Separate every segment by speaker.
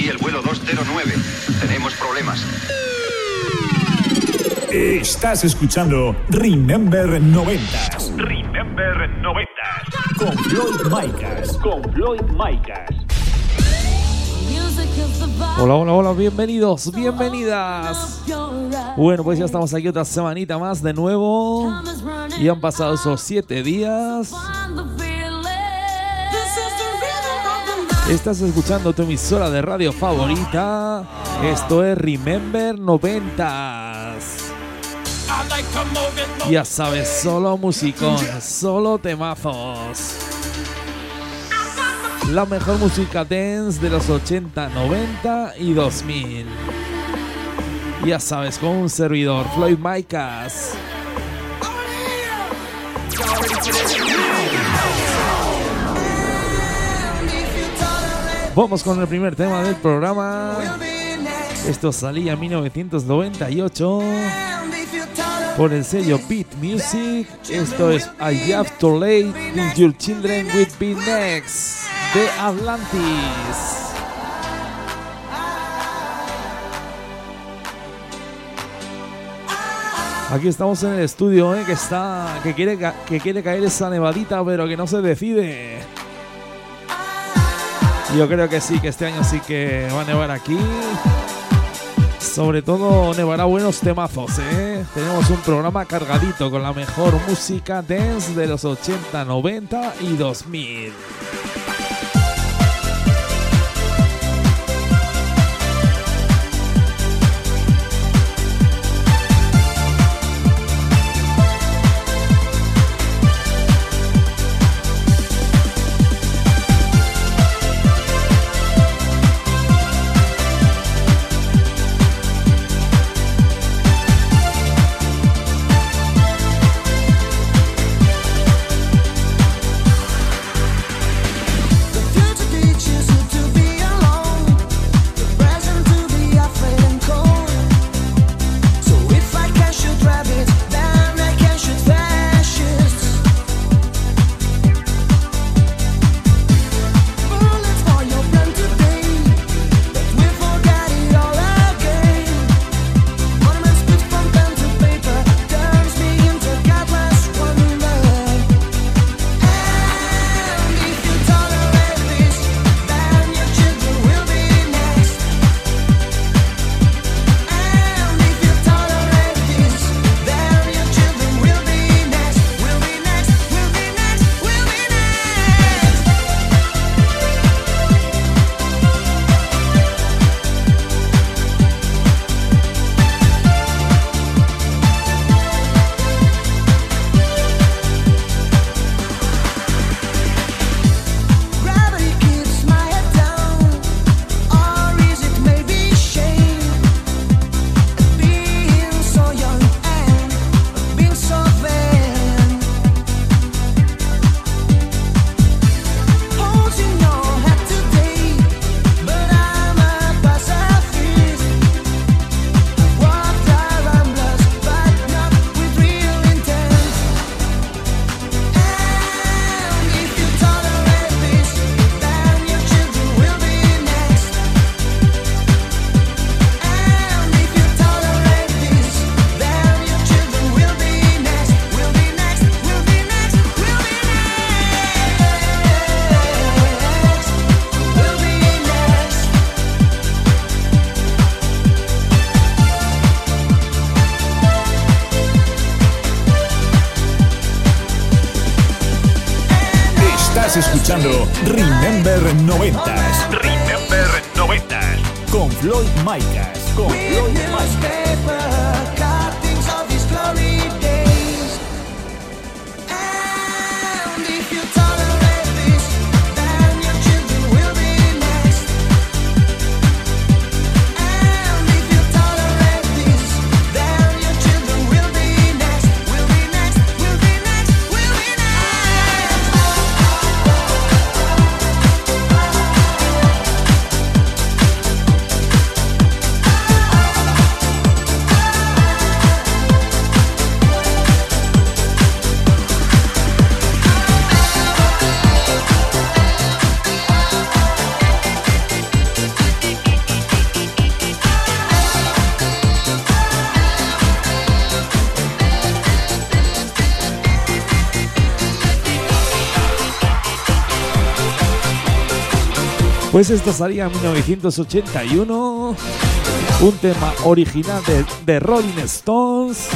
Speaker 1: Aquí el vuelo 209. Tenemos problemas.
Speaker 2: Estás escuchando Remember 90
Speaker 3: Remember 90.
Speaker 2: con Floyd Micas. Con Floyd Micas.
Speaker 4: Hola, hola, hola, bienvenidos, bienvenidas. Bueno, pues ya estamos aquí otra semanita más de nuevo. Y han pasado esos siete días. Estás escuchando tu emisora de radio favorita. Esto es Remember 90s. Ya sabes, solo musicón, solo temazos. La mejor música dance de los 80, 90 y 2000. Ya sabes, con un servidor, Floyd Micas. Vamos con el primer tema del programa. Esto salía en 1998 por el sello Beat Music. Esto es I Have to Late Think Your Children Will Be Next de Atlantis. Aquí estamos en el estudio, ¿eh? que está, que quiere, que quiere caer esa nevadita, pero que no se decide. Yo creo que sí, que este año sí que va a nevar aquí. Sobre todo nevará buenos temazos, ¿eh? Tenemos un programa cargadito con la mejor música dance de los 80, 90 y 2000.
Speaker 5: Pues esto salía en 1981, un tema original de, de Rolling Stones.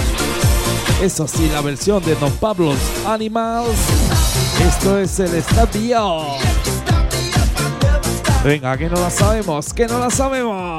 Speaker 5: Eso sí, la versión de Don Pablo's Animals. Esto es el estadio. Venga, que no la sabemos, que no la sabemos.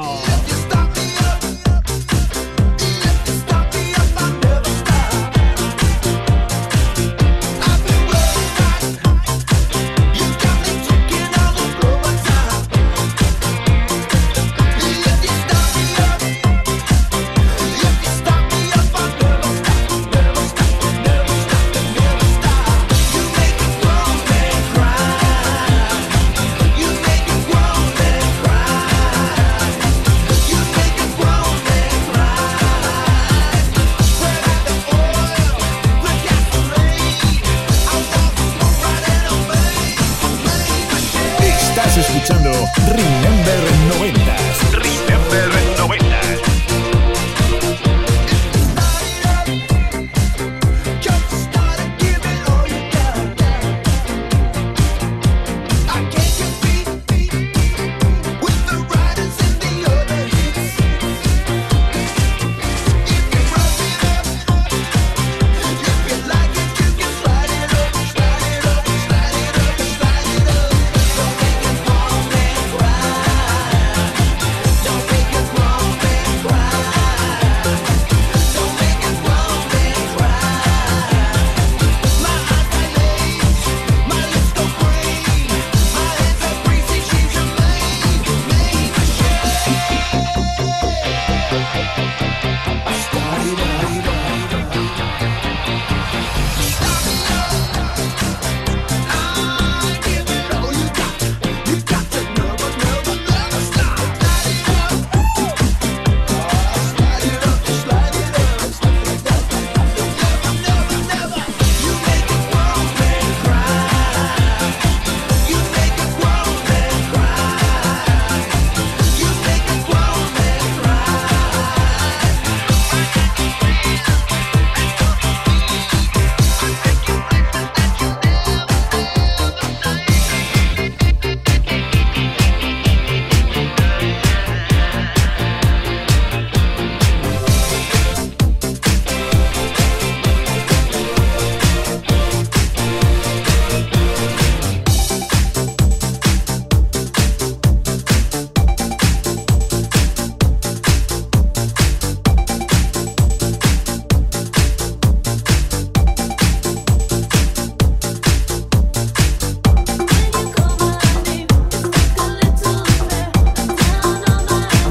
Speaker 5: Ring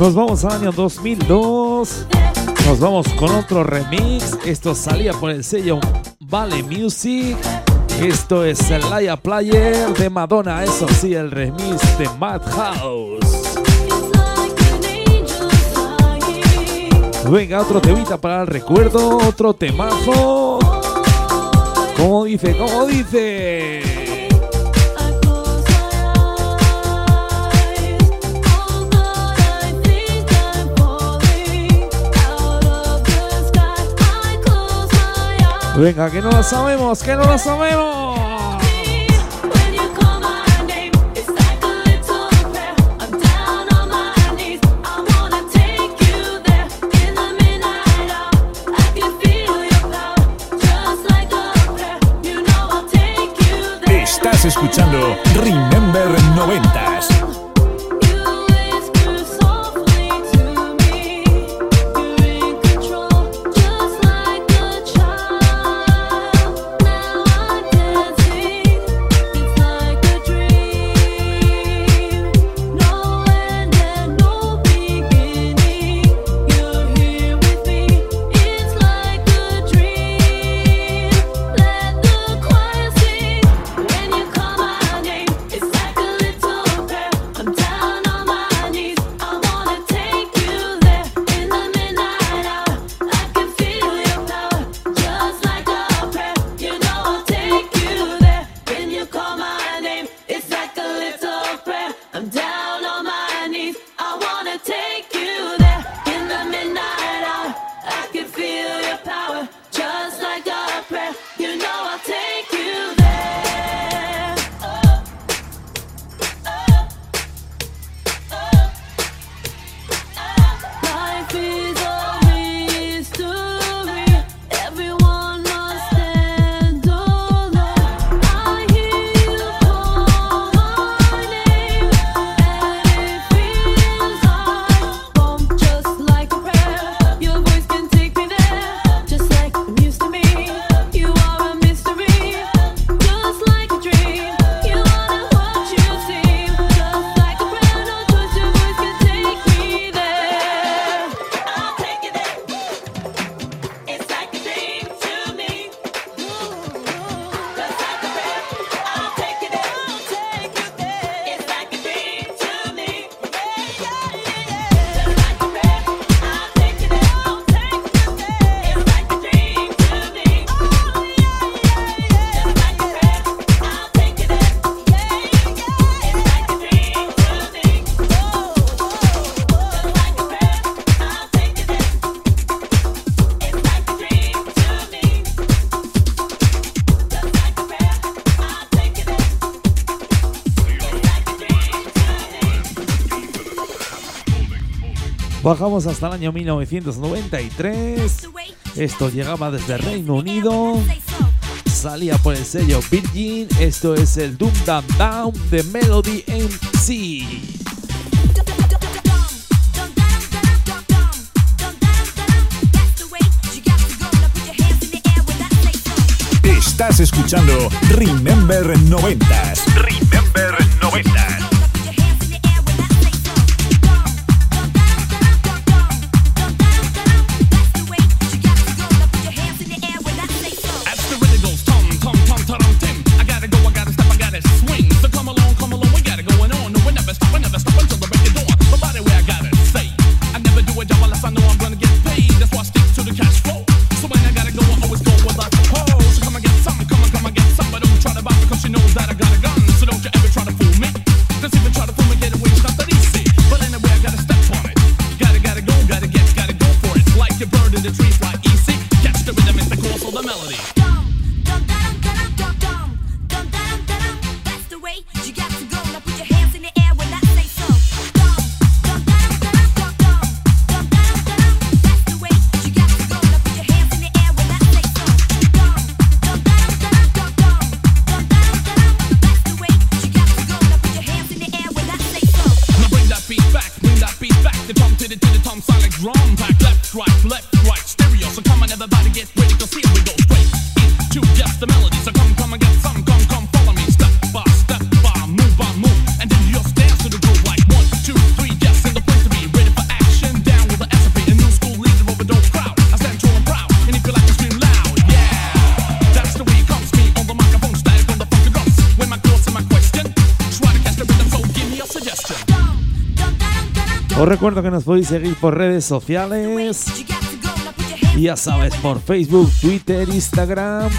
Speaker 5: Nos vamos al año 2002. Nos vamos con otro remix. Esto salía por el sello Vale Music. Esto es Laia Player de Madonna. Eso sí, el remix de Madhouse. Venga, otro temita para el recuerdo. Otro temazo. ¿Cómo dice? ¿Cómo dice? Venga, que no la sabemos, que no la sabemos.
Speaker 6: Estás escuchando Remember 90s.
Speaker 5: Bajamos hasta el año 1993. Esto llegaba desde Reino Unido. Salía por el sello Virgin. Esto es el Doom Down Down de Melody MC.
Speaker 7: Estás escuchando Remember 90s. Remember 90s.
Speaker 5: recuerdo que nos podéis seguir por redes sociales. Ya sabes, por Facebook, Twitter, Instagram.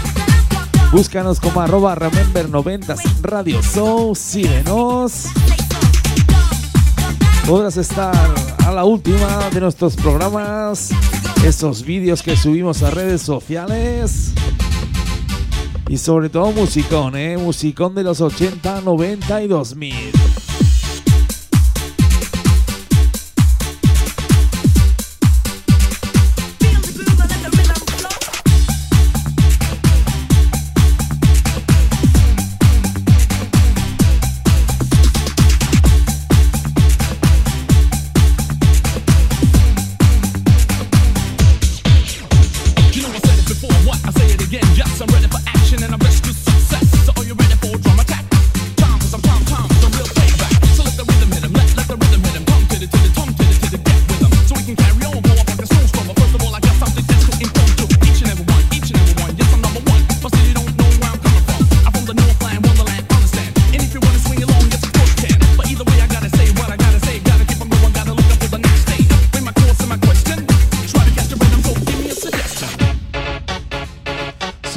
Speaker 5: Búscanos como arroba Remember90 Radio Show. Síguenos. Podrás estar a la última de nuestros programas. Esos vídeos que subimos a redes sociales. Y sobre todo musicón, ¿eh? Musicón de los 80, 90 y 2000.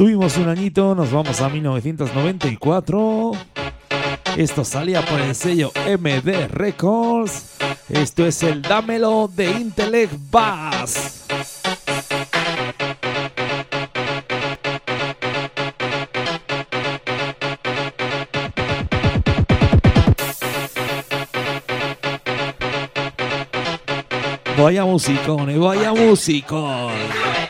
Speaker 5: Un añito, nos vamos a 1994. Esto salía por el sello MD Records. Esto es el Dámelo de Intellect Bass. Vaya musicón, vaya musicón.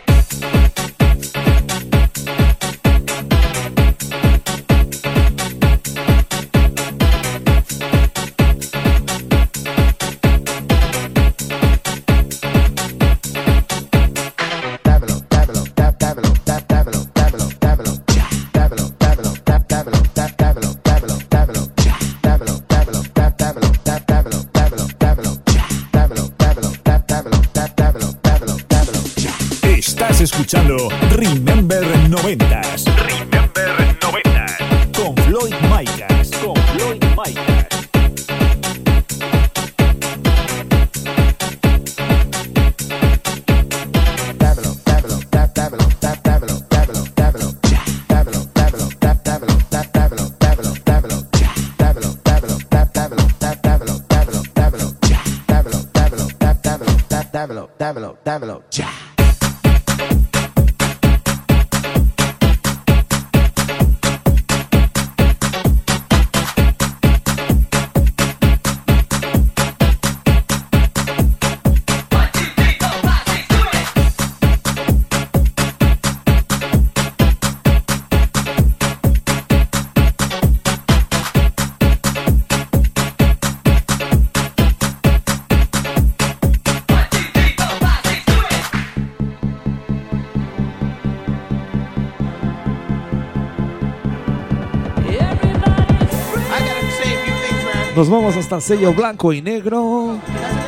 Speaker 5: Nos vamos hasta el sello blanco y negro.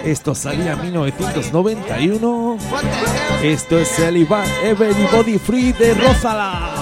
Speaker 5: Esto salía en 1991. Esto es el Iván Everybody Free de Rosala.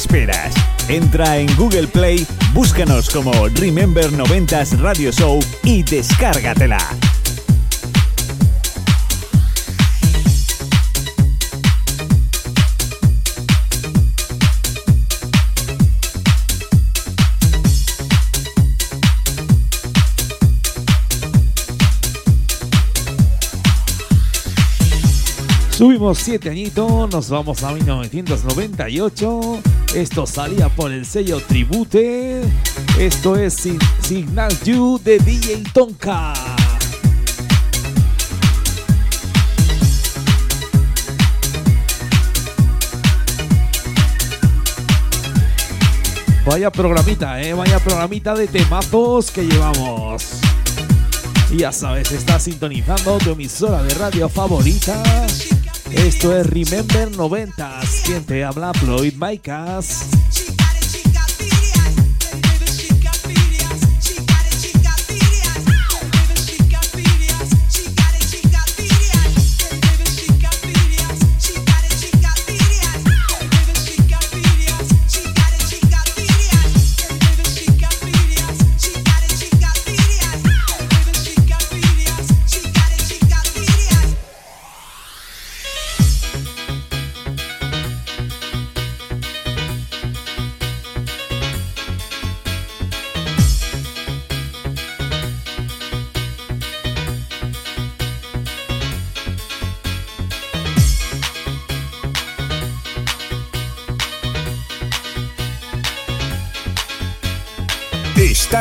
Speaker 6: Esperas? Entra en Google Play, búscanos como Remember 90s Radio Show y descárgatela.
Speaker 5: Subimos 7 añitos, nos vamos a 1998. Esto salía por el sello Tribute. Esto es Signal You de DJ Tonka. Vaya programita, eh, vaya programita de temazos que llevamos. Y ya sabes, estás sintonizando tu emisora de radio favorita esto es Remember 90s. Quien te habla, Floyd Micas.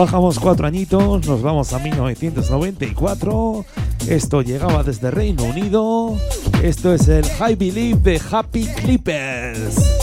Speaker 5: Bajamos cuatro añitos, nos vamos a 1994. Esto llegaba desde Reino Unido. Esto es el High Believe de Happy Clippers.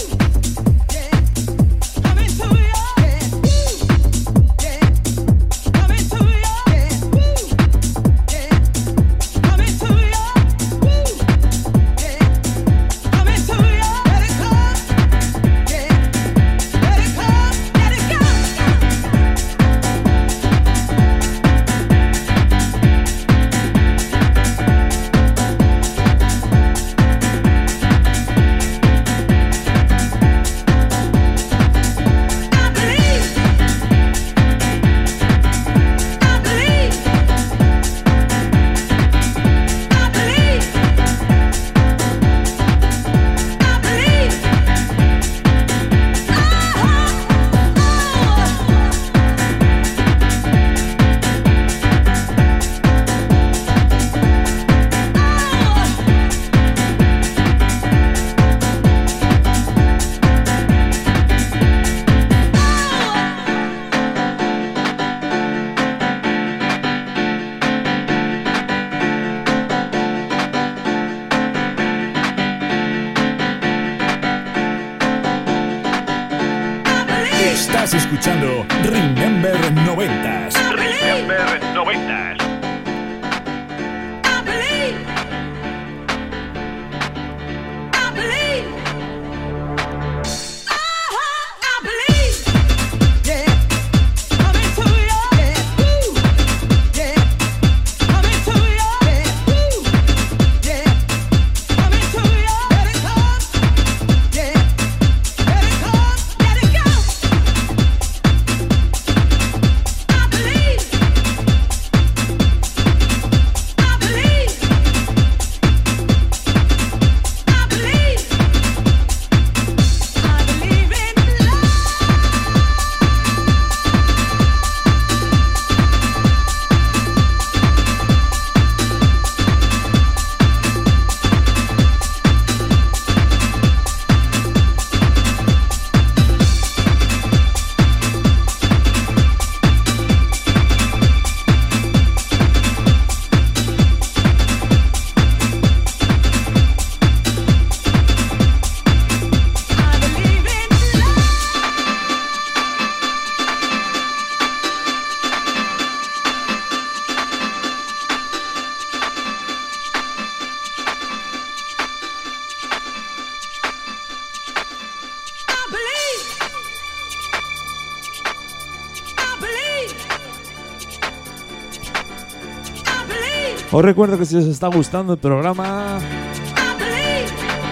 Speaker 5: Os recuerdo que si os está gustando el programa,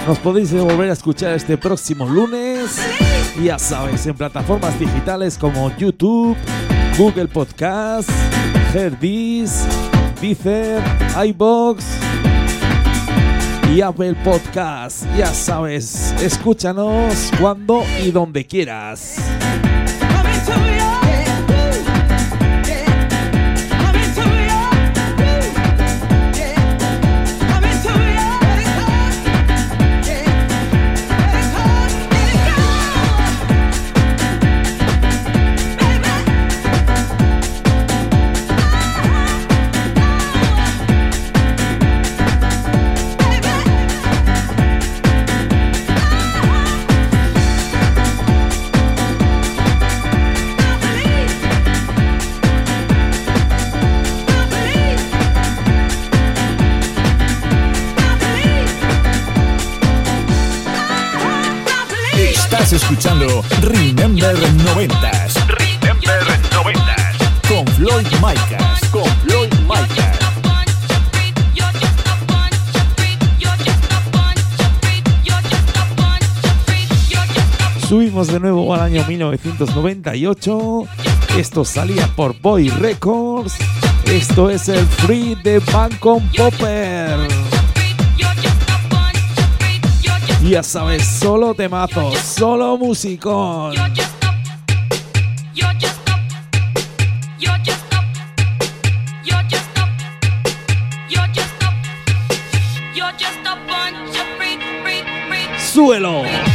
Speaker 5: nos podéis volver a escuchar este próximo lunes. Ya sabes, en plataformas digitales como YouTube, Google Podcast, Herdis, Deezer, iBox y Apple Podcast. Ya sabes, escúchanos cuando y donde quieras.
Speaker 2: Escuchando Remember 90s. Remember 90s. Con Floyd Micas. Con Floyd Micas.
Speaker 5: Subimos de nuevo al año 1998. Esto salía por Boy Records. Esto es el Free de Bangkok Popper. Ya sabes, solo temazos, solo musicón. Suelo.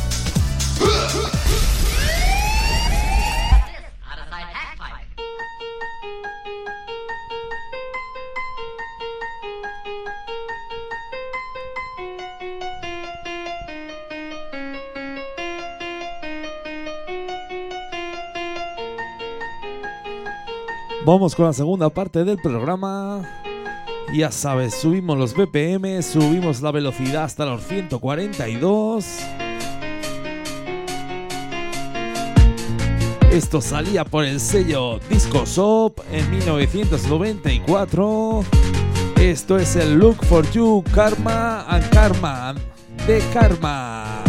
Speaker 5: Vamos con la segunda parte del programa. Ya sabes, subimos los BPM, subimos la velocidad hasta los 142. Esto salía por el sello Disco Shop en 1994. Esto es el Look for You Karma and Karma de Karma.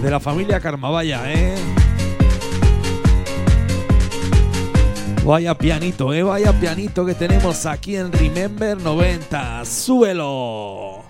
Speaker 5: De la familia Karma, vaya, ¿eh? Vaya pianito, eh, vaya pianito que tenemos aquí en Remember 90. Súbelo.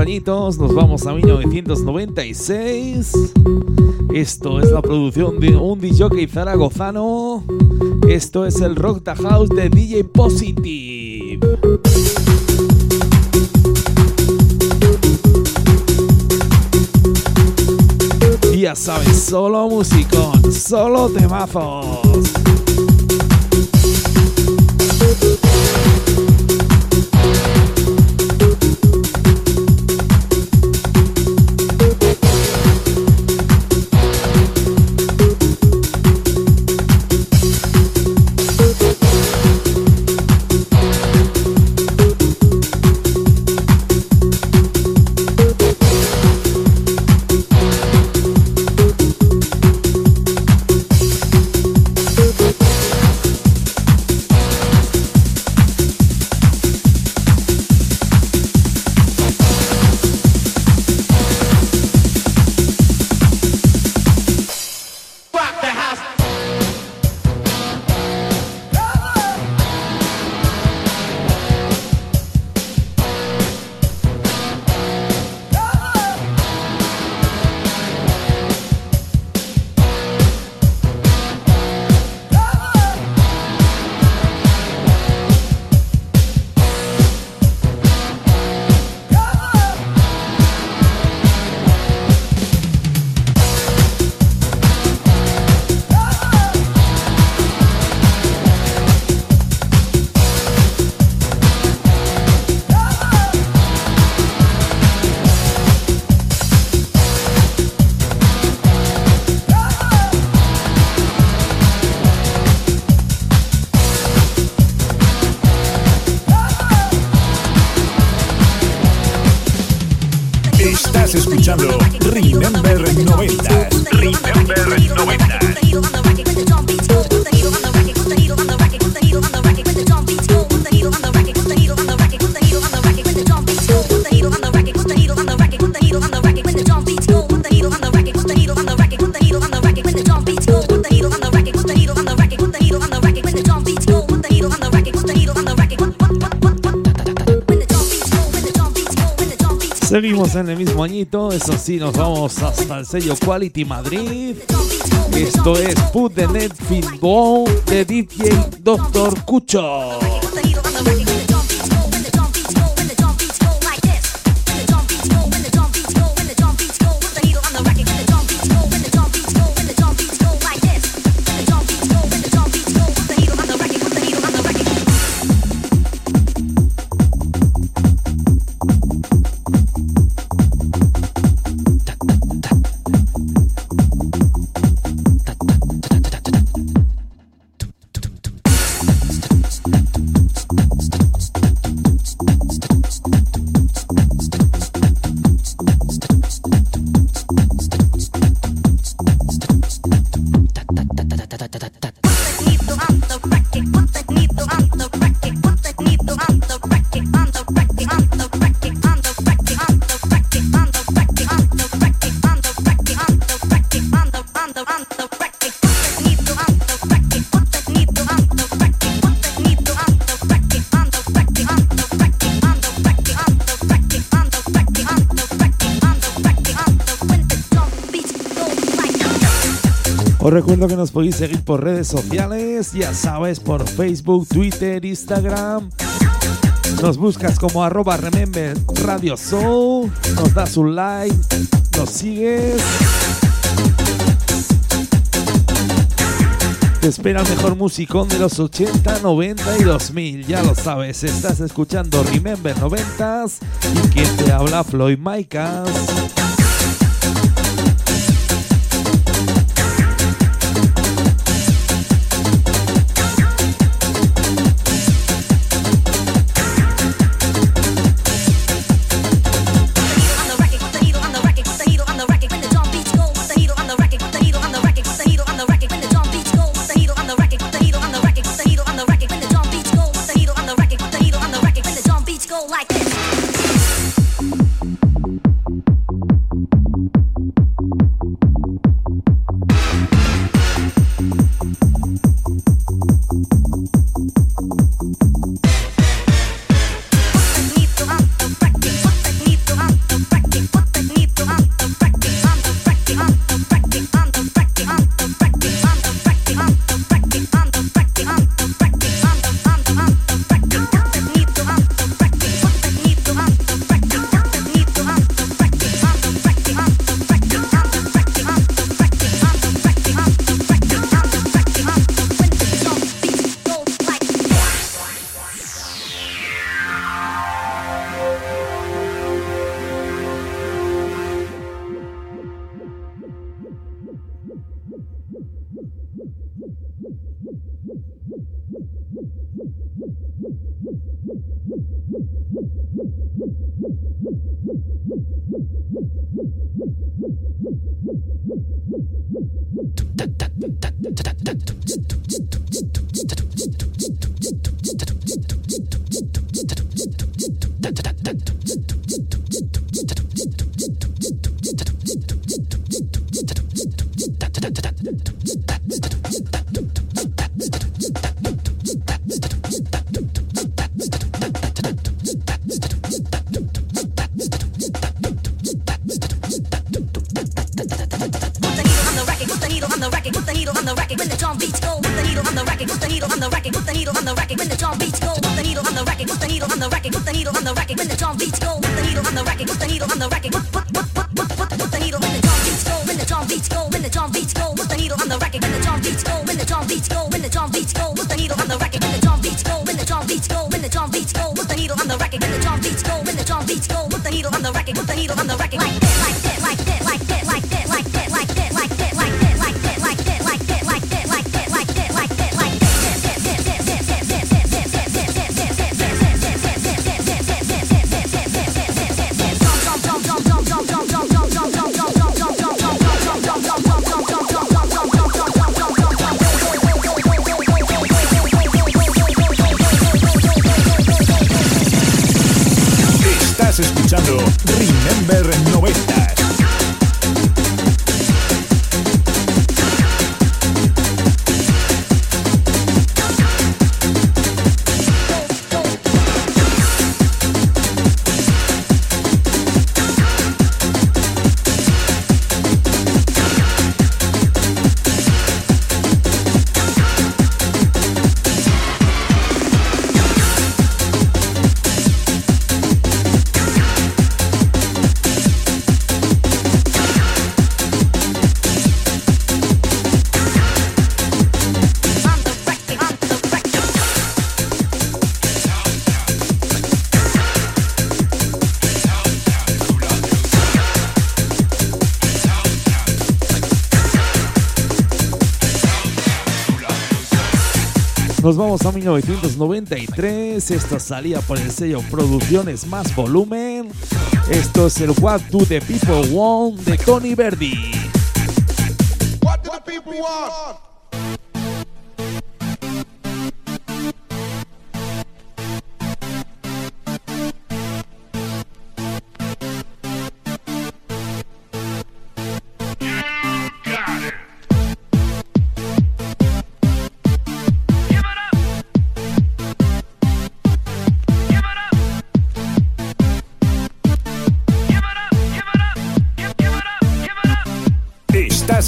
Speaker 5: Añitos, nos vamos a 1996. Esto es la producción de un DJ zaragozano. Esto es el Rock the House de DJ Positive. Ya sabes, solo musicón, solo temazos. En el mismo añito, eso sí, nos vamos hasta el sello Quality Madrid. Esto es Put the Net Ball de DJ Doctor Cucho. Recuerdo que nos podéis seguir por redes sociales, ya sabes, por Facebook, Twitter, Instagram. Nos buscas como arroba remember radio soul, nos das un like, nos sigues. Te espera el mejor musicón de los 80, 90 y 2000, ya lo sabes, estás escuchando Remember 90s y quien te habla Floyd Micas. Nos vamos a 1993. Esto salía por el sello Producciones Más Volumen. Esto es el What Do the People Want de Tony Verdi.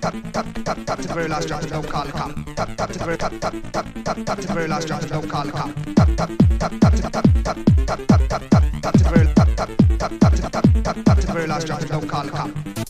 Speaker 7: The very last drop, don't call the cop. Tap tap to the very tap tap tap tap tap to the very last drop, don't call the cop. Tap tap tap tap tap tap tap tap tap tap tap tap to the very tap tap tap tap tap tap tap to the very last drop, don't call the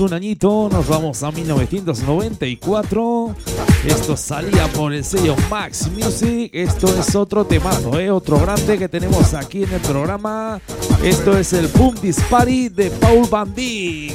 Speaker 5: un añito, nos vamos a 1994. Esto salía por el sello Max Music. Esto es otro temazo, ¿eh? otro grande que tenemos aquí en el programa. Esto es el Boom Dispari de Paul Van Dyk.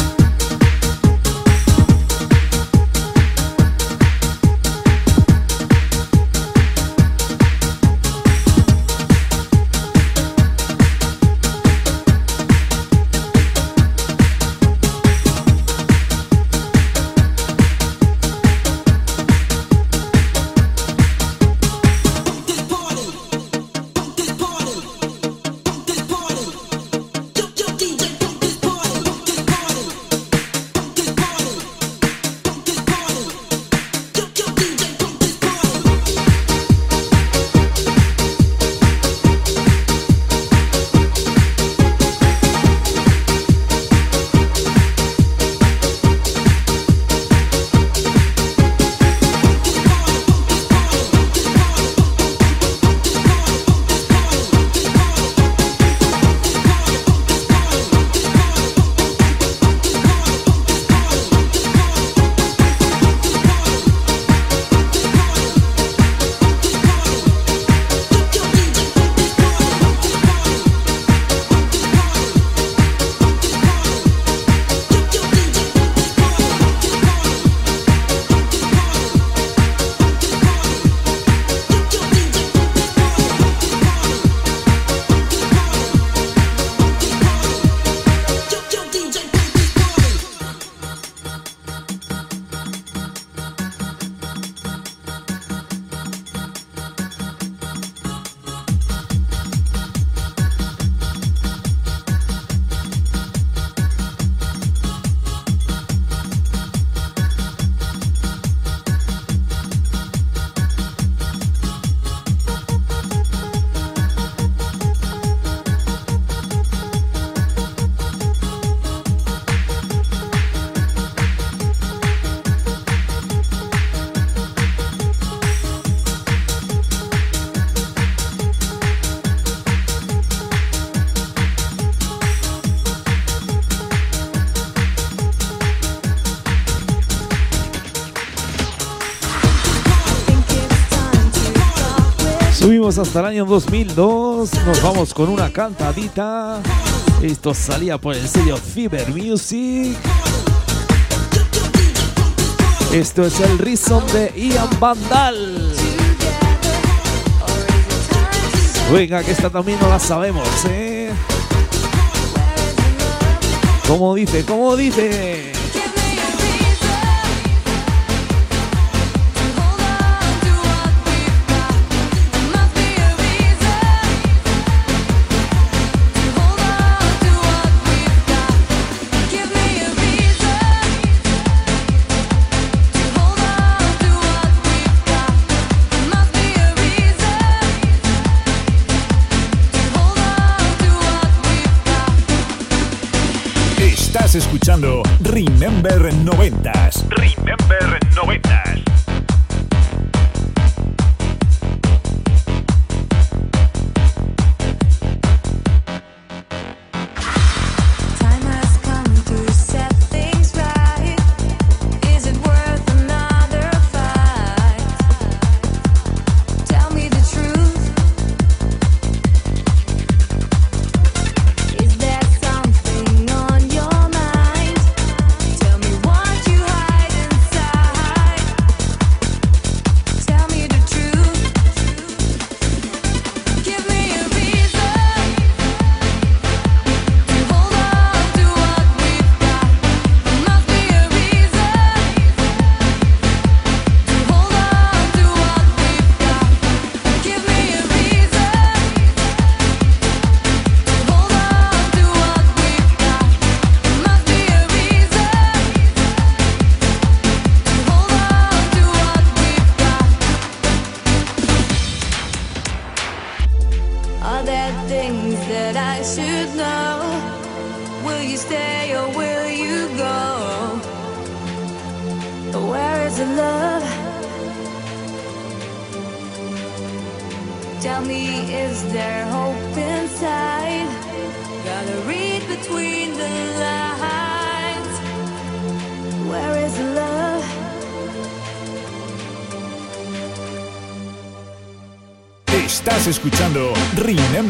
Speaker 5: Hasta el año 2002, nos vamos con una cantadita. Esto salía por el sello Fever Music. Esto es el Reason de Ian Vandal. Venga, que esta también no la sabemos, ¿eh? ¿Cómo dice? ¿Cómo dice?
Speaker 6: Remember 90s.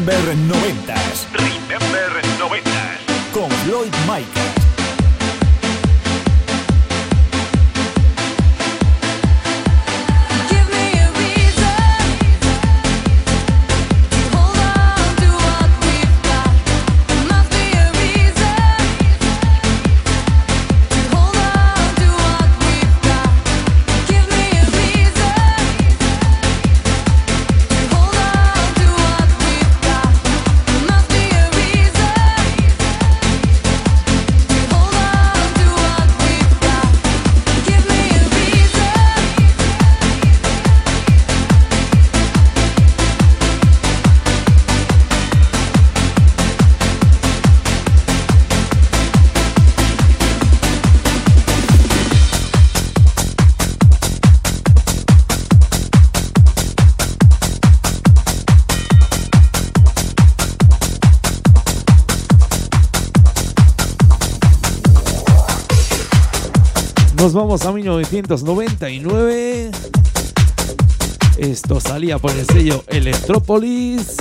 Speaker 6: Remember 90s. Remember 90s. Con Floyd Mike.
Speaker 5: Vamos a 1999. Esto salía por el sello Electropolis.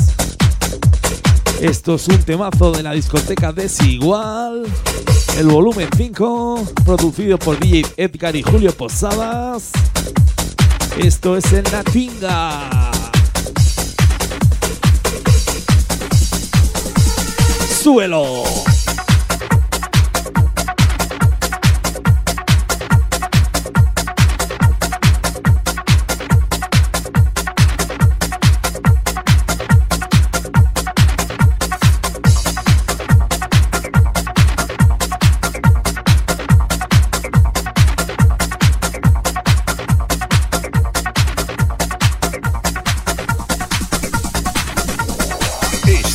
Speaker 5: Esto es un temazo de la discoteca Desigual. El volumen 5, producido por DJ Edgar y Julio Posadas. Esto es el Natinga. Suelo.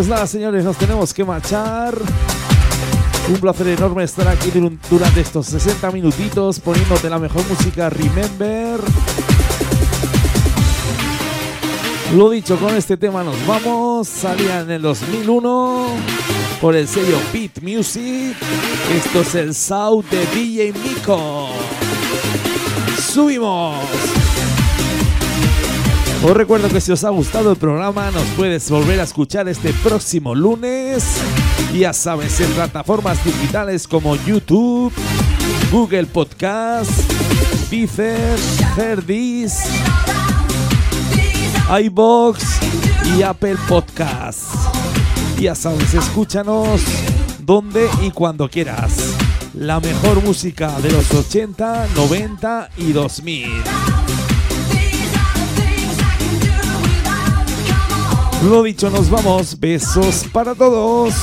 Speaker 5: Pues nada, señores, nos tenemos que marchar. Un placer enorme estar aquí durante estos 60 minutitos poniéndote la mejor música Remember. Lo dicho, con este tema nos vamos. Salía en el 2001 por el sello Beat Music. Esto es el South de DJ Miko. ¡Subimos! Os recuerdo que si os ha gustado el programa nos puedes volver a escuchar este próximo lunes. Ya sabes, en plataformas digitales como YouTube, Google Podcast, Deezer, Herdis, iBox y Apple Podcast. Ya sabes, escúchanos donde y cuando quieras. La mejor música de los 80, 90 y 2000. Lo dicho, nos vamos. Besos para todos.